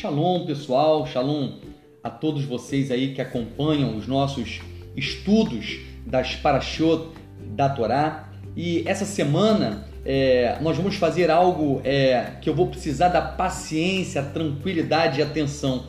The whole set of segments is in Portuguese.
Shalom, pessoal, shalom a todos vocês aí que acompanham os nossos estudos das Parashot da Torá. E essa semana é, nós vamos fazer algo é, que eu vou precisar da paciência, tranquilidade e atenção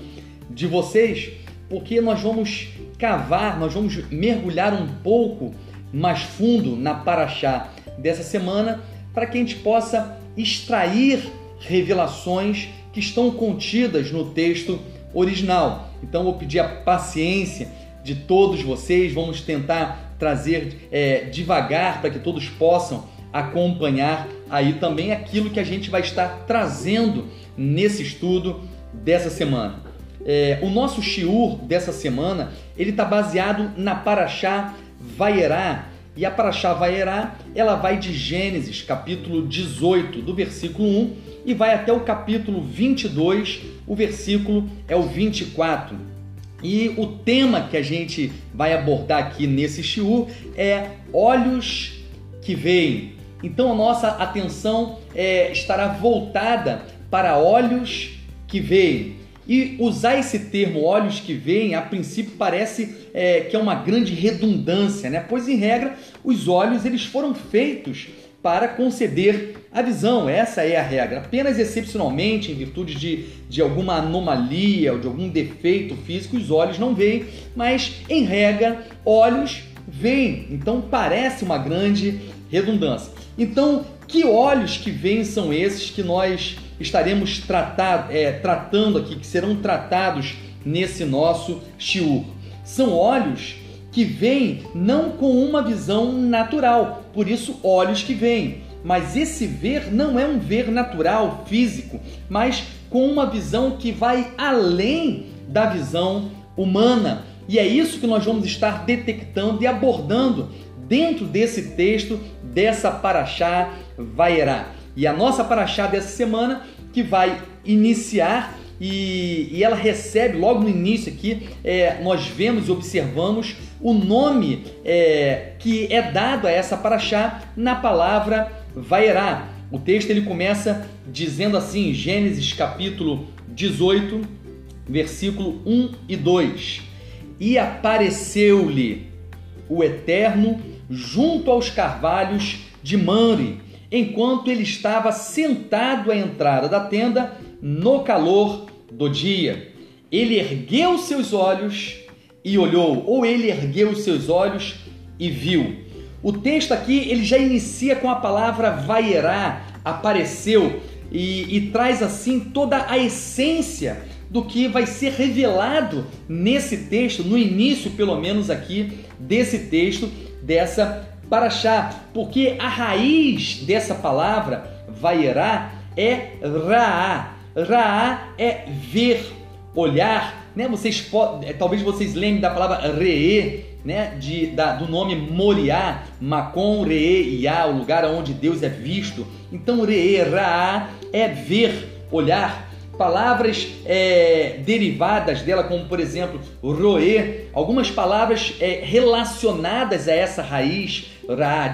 de vocês, porque nós vamos cavar, nós vamos mergulhar um pouco mais fundo na Paraxá dessa semana para que a gente possa extrair revelações que estão contidas no texto original. Então, vou pedir a paciência de todos vocês, vamos tentar trazer é, devagar para que todos possam acompanhar aí também aquilo que a gente vai estar trazendo nesse estudo dessa semana. É, o nosso shiur dessa semana ele está baseado na Paraxá Vaierá, e a Paraxá Vaierá, ela vai de Gênesis, capítulo 18, do versículo 1, e vai até o capítulo 22, o versículo é o 24. E o tema que a gente vai abordar aqui nesse shiur é olhos que veem. Então a nossa atenção é, estará voltada para olhos que veem. E usar esse termo olhos que veem, a princípio parece é, que é uma grande redundância, né? Pois em regra, os olhos eles foram feitos para conceder a visão, essa é a regra. Apenas excepcionalmente, em virtude de, de alguma anomalia ou de algum defeito físico, os olhos não veem, mas em regra, olhos veem. Então parece uma grande redundância. Então, que olhos que veem são esses que nós estaremos tratado, é, tratando aqui, que serão tratados nesse nosso shiur. São olhos que veem não com uma visão natural, por isso olhos que veem. Mas esse ver não é um ver natural, físico, mas com uma visão que vai além da visão humana. E é isso que nós vamos estar detectando e abordando dentro desse texto, dessa Paraxá Vaierá. E a nossa paraxá dessa semana que vai iniciar e, e ela recebe logo no início aqui, é, nós vemos e observamos o nome é, que é dado a essa paraxá na palavra Vairá. O texto ele começa dizendo assim, Gênesis capítulo 18, versículo 1 e 2. E apareceu-lhe o Eterno junto aos carvalhos de Manre, enquanto ele estava sentado à entrada da tenda no calor do dia. Ele ergueu seus olhos e olhou, ou ele ergueu seus olhos e viu. O texto aqui ele já inicia com a palavra vaierá, apareceu, e, e traz assim toda a essência do que vai ser revelado nesse texto, no início, pelo menos aqui, desse texto, dessa Paraxá, porque a raiz dessa palavra, vaierá, é Raá. Raá é ver, olhar, né? Vocês é, talvez vocês lembrem da palavra Reê, né? De, da, do nome Moriá, Macon, Reê, Iá, o lugar onde Deus é visto. Então, Reê, Raá é ver, olhar palavras é, derivadas dela, como por exemplo roer, algumas palavras é, relacionadas a essa raiz, ra,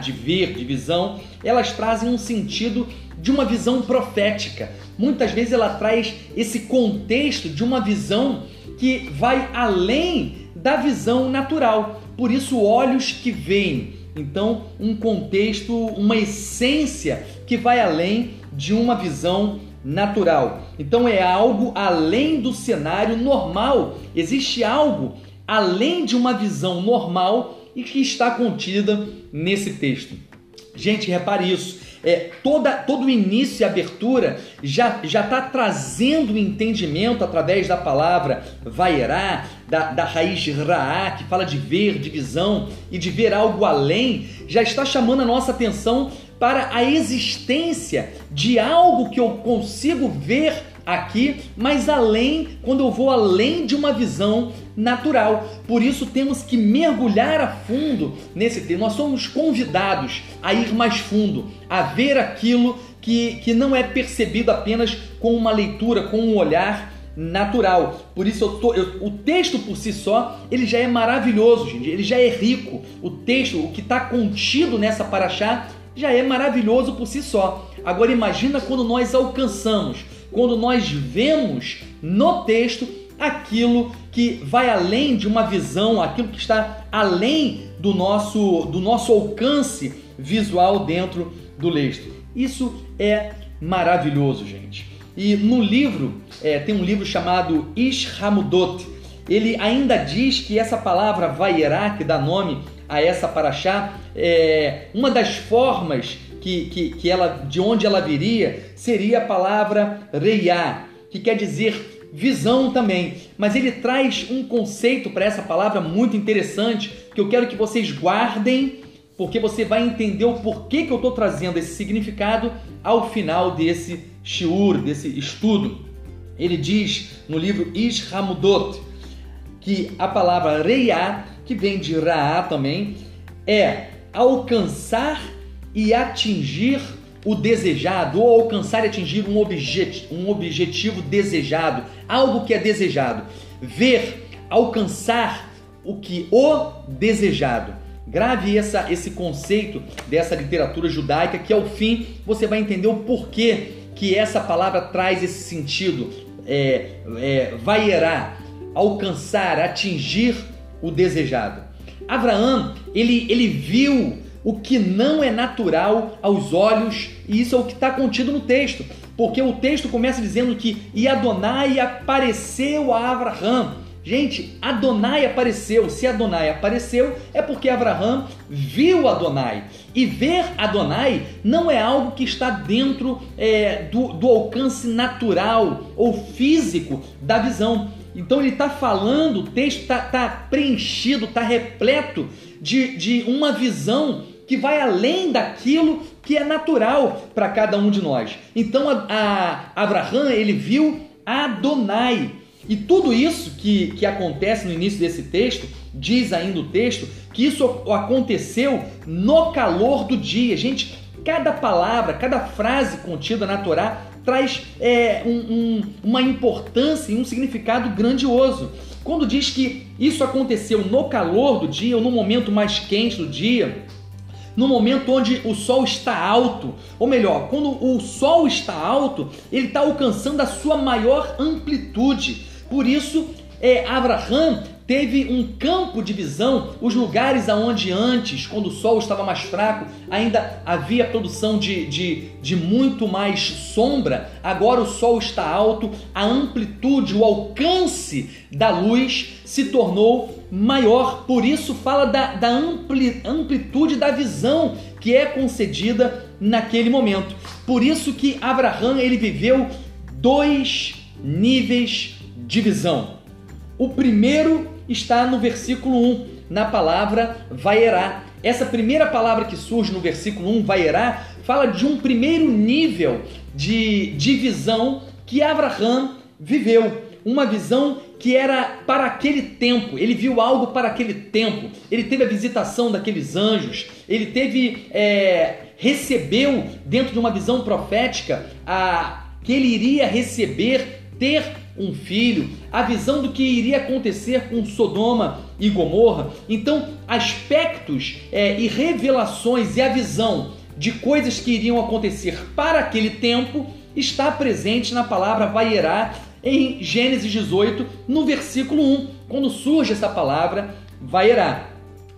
de ver, de visão, elas trazem um sentido de uma visão profética. Muitas vezes ela traz esse contexto de uma visão que vai além da visão natural. Por isso, olhos que veem. Então, um contexto, uma essência que vai além de uma visão natural. Então é algo além do cenário normal. Existe algo além de uma visão normal e que está contida nesse texto. Gente, repare isso. É, toda, todo o início e abertura já está trazendo o entendimento através da palavra vairá, da, da raiz raá, que fala de ver, de visão e de ver algo além, já está chamando a nossa atenção para a existência de algo que eu consigo ver aqui, mas além, quando eu vou além de uma visão natural. Por isso temos que mergulhar a fundo nesse tema. Nós somos convidados a ir mais fundo, a ver aquilo que, que não é percebido apenas com uma leitura, com um olhar natural. Por isso eu tô, eu, o texto por si só, ele já é maravilhoso, gente. Ele já é rico. O texto, o que está contido nessa paraxá, já é maravilhoso por si só. Agora imagina quando nós alcançamos, quando nós vemos no texto aquilo que vai além de uma visão, aquilo que está além do nosso, do nosso alcance visual dentro do texto. Isso é maravilhoso, gente. E no livro, é, tem um livro chamado Ishamudot. Ele ainda diz que essa palavra Vaierá, que dá nome a essa paraxá, é, uma das formas que, que, que ela, de onde ela viria seria a palavra Reiá, que quer dizer visão também. Mas ele traz um conceito para essa palavra muito interessante que eu quero que vocês guardem, porque você vai entender o porquê que eu estou trazendo esse significado ao final desse shiur, desse estudo. Ele diz no livro Ishamudot que a palavra reiá, que vem de raá também, é alcançar e atingir o desejado, ou alcançar e atingir um, objet, um objetivo desejado, algo que é desejado. Ver, alcançar o que o desejado. Grave essa, esse conceito dessa literatura judaica que ao fim você vai entender o porquê que essa palavra traz esse sentido. É, é, vaierá, alcançar, atingir o desejado. Abraão, ele, ele viu o que não é natural aos olhos, e isso é o que está contido no texto, porque o texto começa dizendo que e Adonai apareceu a Abraão. Gente, Adonai apareceu. Se Adonai apareceu, é porque Abraão viu Adonai. E ver Adonai não é algo que está dentro é, do, do alcance natural ou físico da visão. Então ele está falando, o texto está tá preenchido, está repleto de, de uma visão que vai além daquilo que é natural para cada um de nós. Então a, a Abraão ele viu Adonai. E tudo isso que, que acontece no início desse texto, diz ainda o texto, que isso aconteceu no calor do dia. Gente, cada palavra, cada frase contida na Torá traz é, um, um, uma importância e um significado grandioso. Quando diz que isso aconteceu no calor do dia, ou no momento mais quente do dia, no momento onde o sol está alto, ou melhor, quando o sol está alto, ele está alcançando a sua maior amplitude. Por isso, é, Abraham teve um campo de visão, os lugares aonde antes, quando o sol estava mais fraco, ainda havia produção de, de, de muito mais sombra, agora o sol está alto, a amplitude, o alcance da luz se tornou maior, por isso fala da, da ampli, amplitude da visão que é concedida naquele momento. Por isso que Abraão ele viveu dois níveis de visão. O primeiro está no versículo 1, na palavra vaierá. Essa primeira palavra que surge no versículo 1, vaierá, fala de um primeiro nível de, de visão que Abraão viveu. Uma visão que era para aquele tempo, ele viu algo para aquele tempo, ele teve a visitação daqueles anjos, ele teve, é, recebeu dentro de uma visão profética a, que ele iria receber, ter um filho, a visão do que iria acontecer com Sodoma e Gomorra. Então, aspectos é, e revelações e a visão de coisas que iriam acontecer para aquele tempo está presente na palavra Vaierá em Gênesis 18, no versículo 1, quando surge essa palavra Vaierá.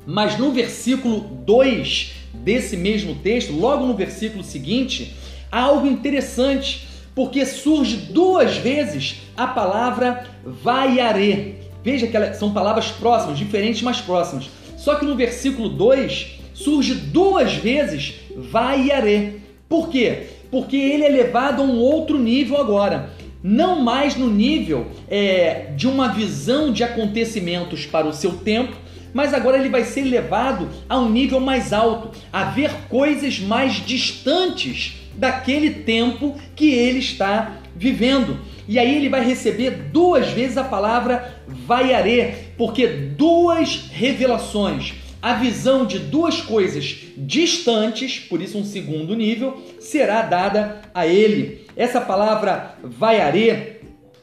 Mas no versículo 2 desse mesmo texto, logo no versículo seguinte, há algo interessante porque surge duas vezes a palavra vaiaré. Veja que são palavras próximas, diferentes, mas próximas. Só que no versículo 2 surge duas vezes vaiaré. Por quê? Porque ele é levado a um outro nível agora. Não mais no nível é, de uma visão de acontecimentos para o seu tempo, mas agora ele vai ser levado a um nível mais alto, a ver coisas mais distantes daquele tempo que ele está vivendo. E aí ele vai receber duas vezes a palavra vaiaré, porque duas revelações, a visão de duas coisas distantes, por isso um segundo nível, será dada a ele. Essa palavra vaiaré,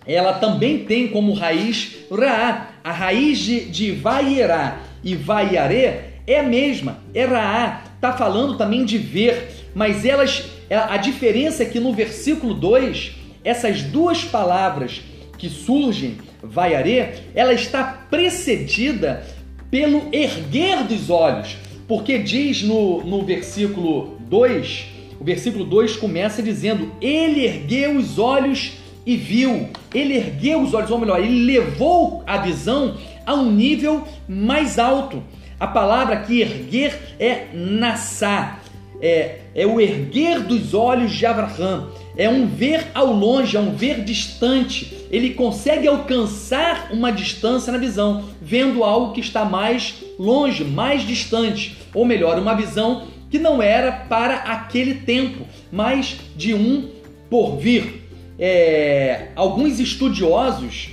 ela também tem como raiz ra, a raiz de, de vaierá e vaiaré é a mesma, é raá, está falando também de ver, mas elas a diferença é que no versículo 2 essas duas palavras que surgem, vaiarê, ela está precedida pelo erguer dos olhos, porque diz no, no versículo 2, o versículo 2 começa dizendo: Ele ergueu os olhos e viu, ele ergueu os olhos, ou melhor, ele levou a visão a um nível mais alto. A palavra que erguer é nassá, é, é o erguer dos olhos de Abraão, é um ver ao longe, é um ver distante. Ele consegue alcançar uma distância na visão, vendo algo que está mais longe, mais distante, ou melhor, uma visão que não era para aquele tempo, mas de um porvir. É, alguns estudiosos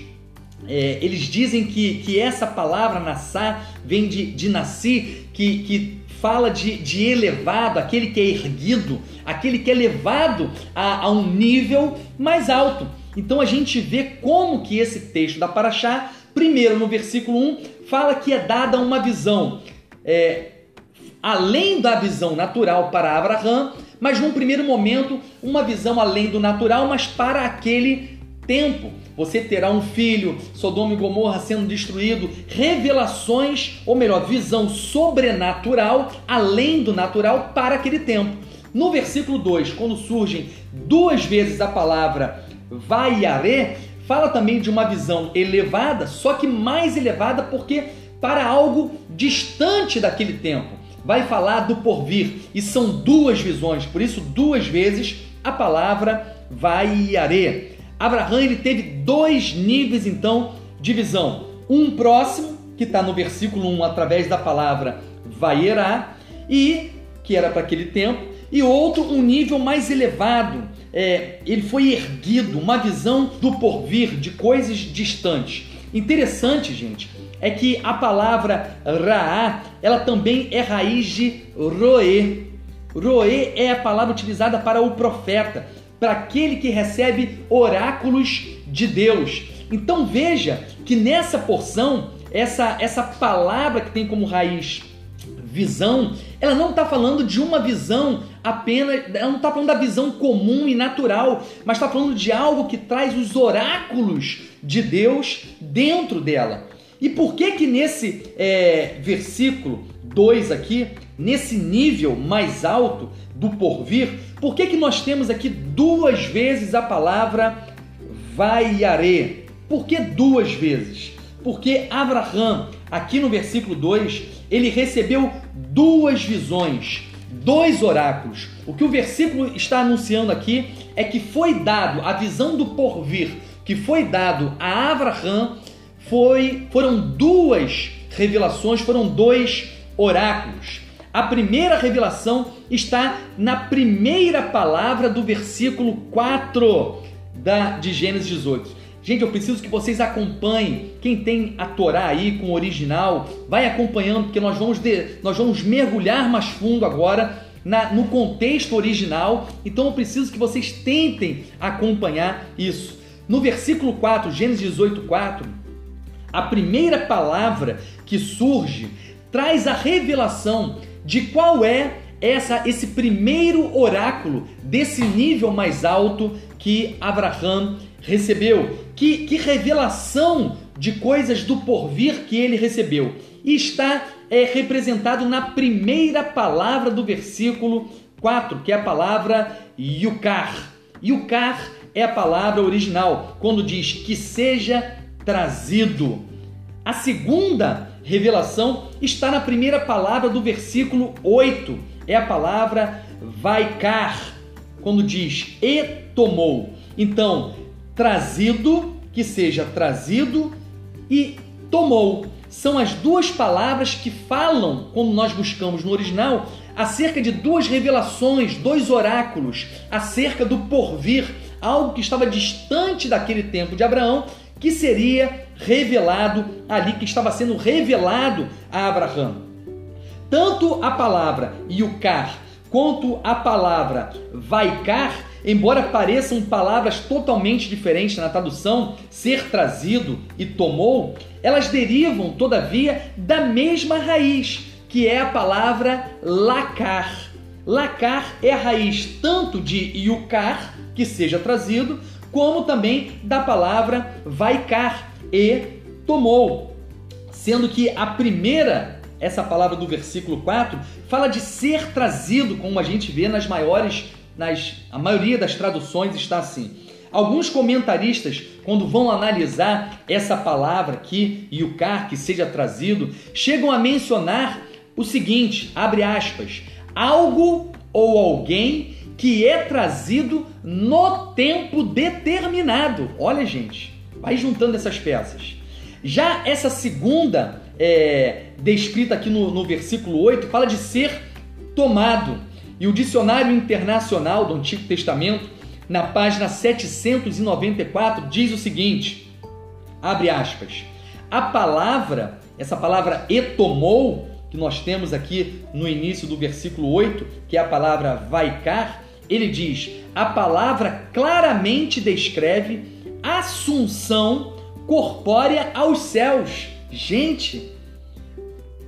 é, eles dizem que, que essa palavra nassá vem de, de nasci, que, que fala de, de elevado, aquele que é erguido, aquele que é levado a, a um nível mais alto. Então a gente vê como que esse texto da Paraxá, primeiro no versículo 1, fala que é dada uma visão, é, além da visão natural para Abraão, mas num primeiro momento, uma visão além do natural, mas para aquele tempo. Você terá um filho, Sodoma e Gomorra sendo destruído, revelações, ou melhor, visão sobrenatural, além do natural, para aquele tempo. No versículo 2, quando surgem duas vezes a palavra vaiaré, fala também de uma visão elevada, só que mais elevada porque para algo distante daquele tempo vai falar do porvir e são duas visões, por isso duas vezes a palavra vaiaré. Abraão ele teve dois níveis então de visão, um próximo que está no versículo 1 através da palavra vaierá e que era para aquele tempo e outro um nível mais elevado. É, ele foi erguido, uma visão do porvir, de coisas distantes. Interessante, gente, é que a palavra Raá, ela também é raiz de Roê. Roê é a palavra utilizada para o profeta, para aquele que recebe oráculos de Deus. Então veja que nessa porção, essa, essa palavra que tem como raiz visão, ela não está falando de uma visão apenas, ela não está falando da visão comum e natural, mas está falando de algo que traz os oráculos de Deus dentro dela. E por que que nesse é, versículo 2 aqui, nesse nível mais alto do porvir, por que que nós temos aqui duas vezes a palavra vaiaré? Por que duas vezes? Porque Abraão, aqui no versículo 2, ele recebeu duas visões, dois oráculos. O que o versículo está anunciando aqui é que foi dado a visão do porvir, que foi dado a Abraão foi, foram duas revelações, foram dois oráculos. A primeira revelação está na primeira palavra do versículo 4 da, de Gênesis 18. Gente, eu preciso que vocês acompanhem. Quem tem a Torá aí com o original, vai acompanhando, porque nós vamos, de, nós vamos mergulhar mais fundo agora na, no contexto original. Então eu preciso que vocês tentem acompanhar isso. No versículo 4, Gênesis 18, 4, a primeira palavra que surge traz a revelação de qual é essa esse primeiro oráculo desse nível mais alto que Abraão recebeu. Que, que revelação de coisas do porvir que ele recebeu. E está é, representado na primeira palavra do versículo 4, que é a palavra Yukar. Yukar é a palavra original, quando diz que seja trazido. A segunda revelação está na primeira palavra do versículo 8. É a palavra vaikar, quando diz e tomou. Então, trazido, que seja trazido e tomou. São as duas palavras que falam, como nós buscamos no original, acerca de duas revelações, dois oráculos, acerca do porvir, algo que estava distante daquele tempo de Abraão que seria revelado ali, que estava sendo revelado a Abraão. Tanto a palavra Yukar quanto a palavra Vaikar, embora pareçam palavras totalmente diferentes na tradução, ser trazido e tomou, elas derivam, todavia, da mesma raiz, que é a palavra lacar. Lacar é a raiz tanto de Yukar, que seja trazido, como também da palavra vaikar e tomou. Sendo que a primeira, essa palavra do versículo 4, fala de ser trazido, como a gente vê nas maiores, nas, a maioria das traduções está assim. Alguns comentaristas, quando vão analisar essa palavra aqui, yucar, que seja trazido, chegam a mencionar o seguinte, abre aspas, algo ou alguém que é trazido no tempo determinado. Olha, gente, vai juntando essas peças. Já essa segunda, é, descrita aqui no, no versículo 8, fala de ser tomado. E o Dicionário Internacional do Antigo Testamento, na página 794, diz o seguinte: abre aspas. A palavra, essa palavra etomou, que nós temos aqui no início do versículo 8, que é a palavra vaikar, ele diz: a palavra claramente descreve assunção corpórea aos céus. Gente,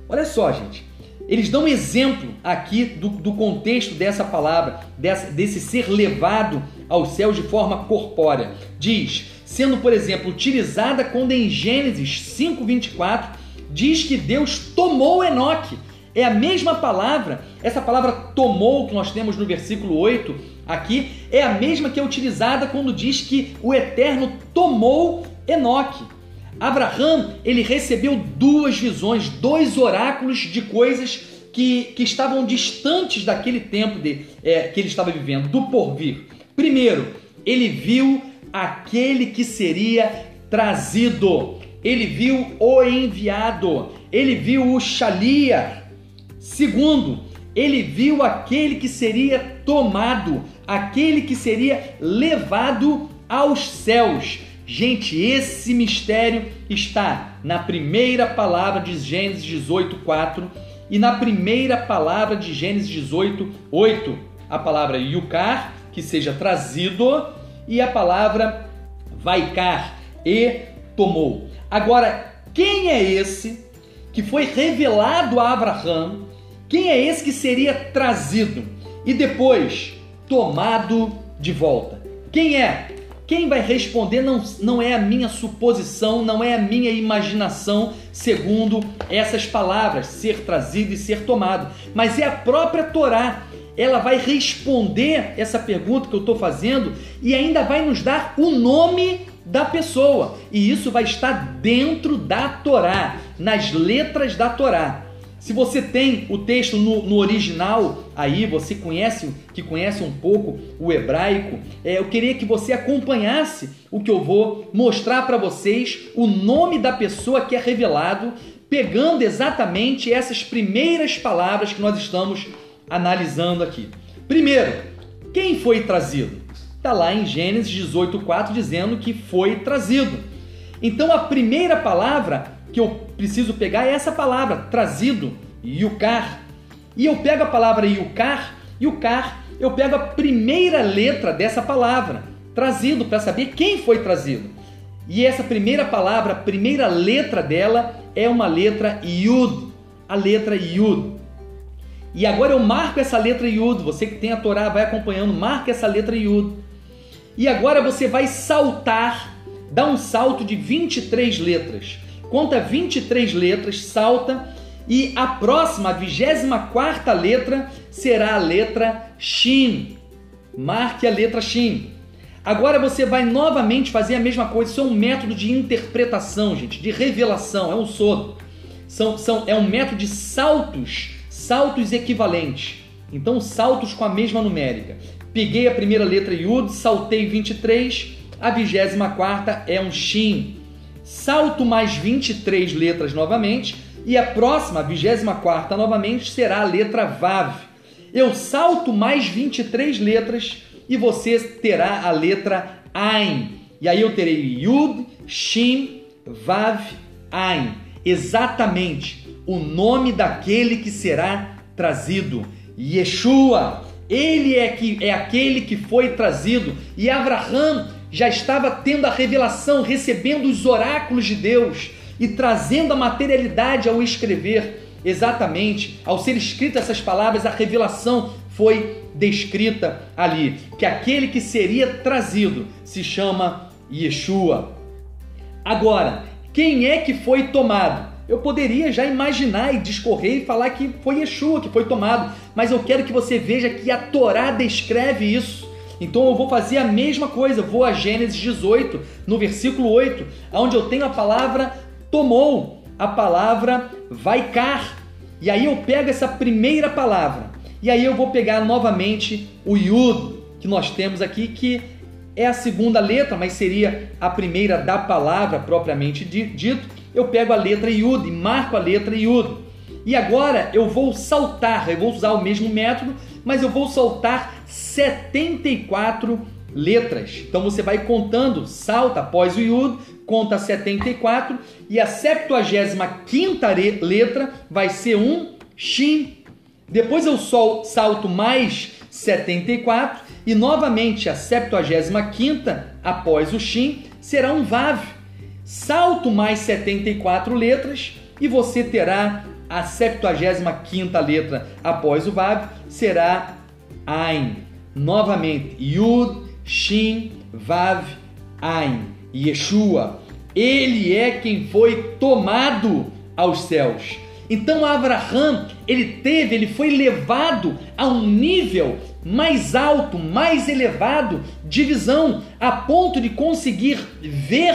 olha só, gente. Eles dão um exemplo aqui do, do contexto dessa palavra, dessa, desse ser levado aos céus de forma corpórea. Diz, sendo, por exemplo, utilizada quando em Gênesis 5,24 diz que Deus tomou Enoque. É a mesma palavra, essa palavra tomou que nós temos no versículo 8 aqui, é a mesma que é utilizada quando diz que o Eterno tomou Enoque. Abraão, ele recebeu duas visões, dois oráculos de coisas que, que estavam distantes daquele tempo de, é, que ele estava vivendo, do porvir. Primeiro, ele viu aquele que seria trazido, ele viu o enviado, ele viu o Shalia. Segundo, ele viu aquele que seria tomado, aquele que seria levado aos céus. Gente, esse mistério está na primeira palavra de Gênesis 18, 4 e na primeira palavra de Gênesis 18, 8. A palavra yucar, que seja trazido, e a palavra vaikar, e tomou. Agora, quem é esse que foi revelado a Abraão? Quem é esse que seria trazido e depois tomado de volta? Quem é? Quem vai responder não, não é a minha suposição, não é a minha imaginação, segundo essas palavras, ser trazido e ser tomado, mas é a própria Torá. Ela vai responder essa pergunta que eu estou fazendo e ainda vai nos dar o nome da pessoa. E isso vai estar dentro da Torá, nas letras da Torá. Se você tem o texto no, no, original, aí você conhece, que conhece um pouco o hebraico, é, eu queria que você acompanhasse o que eu vou mostrar para vocês, o nome da pessoa que é revelado, pegando exatamente essas primeiras palavras que nós estamos analisando aqui. Primeiro, quem foi trazido? Está lá em Gênesis 18,4 dizendo que foi trazido. Então a primeira palavra que eu preciso pegar essa palavra, trazido, yucar. E eu pego a palavra yucar, yucar, eu pego a primeira letra dessa palavra, trazido, para saber quem foi trazido. E essa primeira palavra, a primeira letra dela é uma letra Yud, a letra Yud. E agora eu marco essa letra Yud, você que tem a Torá vai acompanhando, marca essa letra Yud. E agora você vai saltar, dá um salto de 23 letras conta 23 letras, salta e a próxima, a 24 letra, será a letra Shin. Marque a letra Shin. Agora você vai novamente fazer a mesma coisa. Isso é um método de interpretação, gente, de revelação. É um sodo. São, são, é um método de saltos, saltos equivalentes. Então, saltos com a mesma numérica. Peguei a primeira letra Yud, saltei 23, a 24 é um Shin salto mais 23 letras novamente, e a próxima, a 24 novamente, será a letra Vav. Eu salto mais 23 letras e você terá a letra Ain. E aí eu terei Yud, Shin, Vav, Ain. Exatamente o nome daquele que será trazido. Yeshua. Ele é, que, é aquele que foi trazido. E Abraham já estava tendo a revelação, recebendo os oráculos de Deus e trazendo a materialidade ao escrever. Exatamente, ao ser escritas essas palavras, a revelação foi descrita ali, que aquele que seria trazido se chama Yeshua. Agora, quem é que foi tomado? Eu poderia já imaginar e discorrer e falar que foi Yeshua que foi tomado, mas eu quero que você veja que a Torá descreve isso. Então eu vou fazer a mesma coisa, vou a Gênesis 18, no versículo 8, onde eu tenho a palavra tomou, a palavra vai car. E aí eu pego essa primeira palavra, e aí eu vou pegar novamente o Yud que nós temos aqui, que é a segunda letra, mas seria a primeira da palavra propriamente dito. Eu pego a letra Yud e marco a letra Yud. E agora eu vou saltar, eu vou usar o mesmo método, mas eu vou saltar 74 letras. Então você vai contando, salta após o Yud, conta 74 e a 75 letra vai ser um Shin. Depois eu salto mais 74 e novamente a 75 após o Shin será um Vav. Salto mais 74 letras e você terá a 75 letra após o Vav será Ain. Novamente, Yud, Shin, Vav, Ain. Yeshua. Ele é quem foi tomado aos céus. Então Abraão, ele teve, ele foi levado a um nível mais alto, mais elevado de visão, a ponto de conseguir ver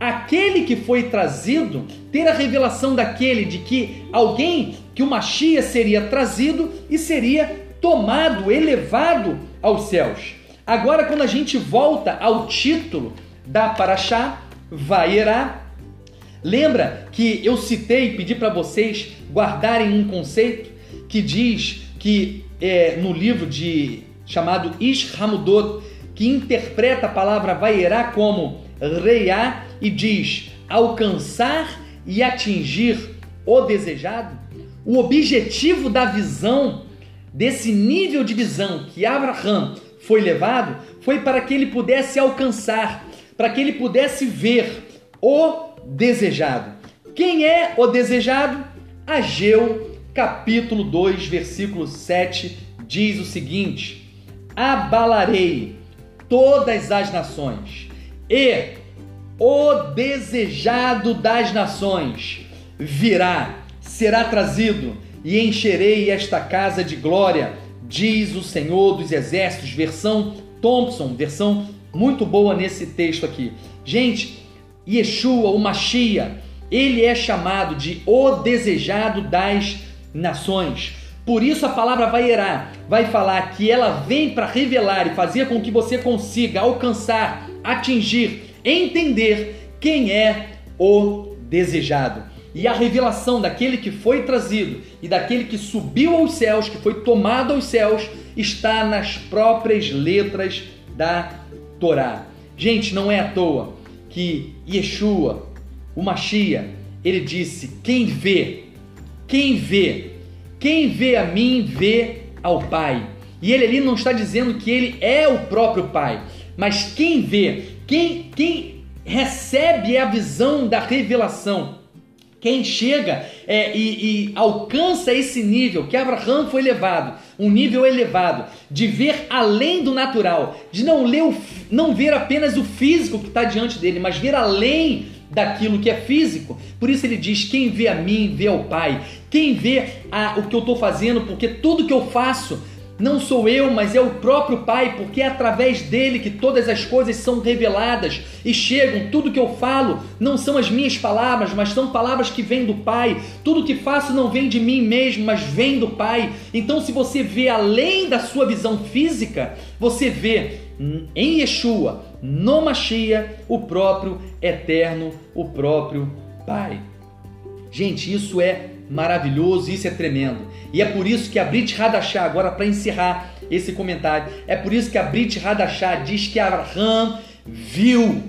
aquele que foi trazido, ter a revelação daquele de que alguém, que o Machia seria trazido e seria tomado, elevado aos céus. Agora, quando a gente volta ao título da Paraxá, Vaierá, lembra que eu citei, pedi para vocês guardarem um conceito que diz que é, no livro de chamado Ishamudot, que interpreta a palavra Vaierá como Reiá e diz alcançar e atingir o desejado. O objetivo da visão, desse nível de visão que Abraham foi levado, foi para que ele pudesse alcançar, para que ele pudesse ver o desejado. Quem é o desejado? Ageu, capítulo 2, versículo 7, diz o seguinte: Abalarei todas as nações, e o desejado das nações virá, será trazido, e encherei esta casa de glória, diz o Senhor dos Exércitos, versão Thompson, versão muito boa nesse texto aqui. Gente, Yeshua, o Machia, ele é chamado de o desejado das nações. Por isso a palavra vai erar, vai falar que ela vem para revelar e fazer com que você consiga alcançar, atingir, entender quem é o desejado. E a revelação daquele que foi trazido e daquele que subiu aos céus, que foi tomado aos céus, está nas próprias letras da Torá. Gente, não é à toa que Yeshua, o Machia, ele disse: quem vê, quem vê, quem vê a mim, vê ao Pai. E ele ali não está dizendo que ele é o próprio Pai, mas quem vê, quem, quem recebe a visão da revelação, quem chega é, e, e, alcança esse nível que Abraão foi levado, um nível elevado, de ver além do natural, de não, ler o, não ver apenas o físico que está diante dele, mas ver além daquilo que é físico. Por isso ele diz: quem vê a mim, vê ao Pai. Quem vê a, o que eu estou fazendo, porque tudo que eu faço não sou eu, mas é o próprio Pai, porque é através dele que todas as coisas são reveladas e chegam. Tudo que eu falo não são as minhas palavras, mas são palavras que vêm do Pai. Tudo que faço não vem de mim mesmo, mas vem do Pai. Então, se você vê além da sua visão física, você vê em Yeshua, no Machia, o próprio eterno, o próprio Pai. Gente, isso é maravilhoso, isso é tremendo. E é por isso que a Brit Hadashah, agora para encerrar esse comentário, é por isso que a Brit Hadashah diz que Abraham viu,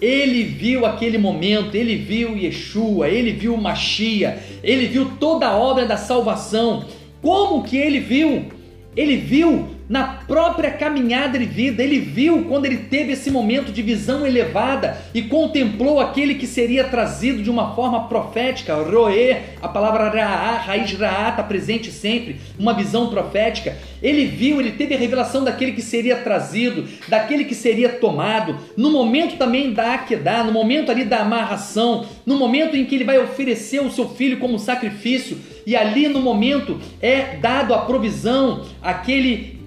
ele viu aquele momento, ele viu Yeshua, ele viu Machia, ele viu toda a obra da salvação. Como que ele viu? ele viu na própria caminhada de vida, ele viu quando ele teve esse momento de visão elevada e contemplou aquele que seria trazido de uma forma profética, roê, a palavra raá, raiz raá está presente sempre, uma visão profética. Ele viu, ele teve a revelação daquele que seria trazido, daquele que seria tomado, no momento também da Akedá, no momento ali da amarração, no momento em que ele vai oferecer o seu filho como sacrifício, e ali no momento é dado a provisão, aquele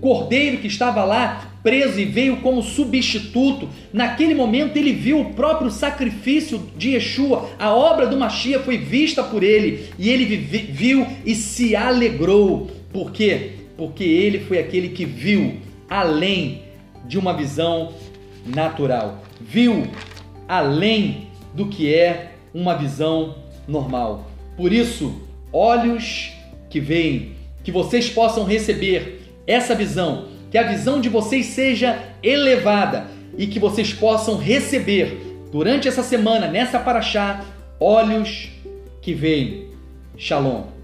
cordeiro que estava lá preso e veio como substituto. Naquele momento ele viu o próprio sacrifício de Yeshua, a obra do Machia foi vista por ele e ele viu e se alegrou. Por quê? Porque ele foi aquele que viu além de uma visão natural, viu além do que é uma visão normal. Por isso, olhos que veem, que vocês possam receber essa visão, que a visão de vocês seja elevada e que vocês possam receber durante essa semana, nessa paraxá, olhos que veem. Shalom.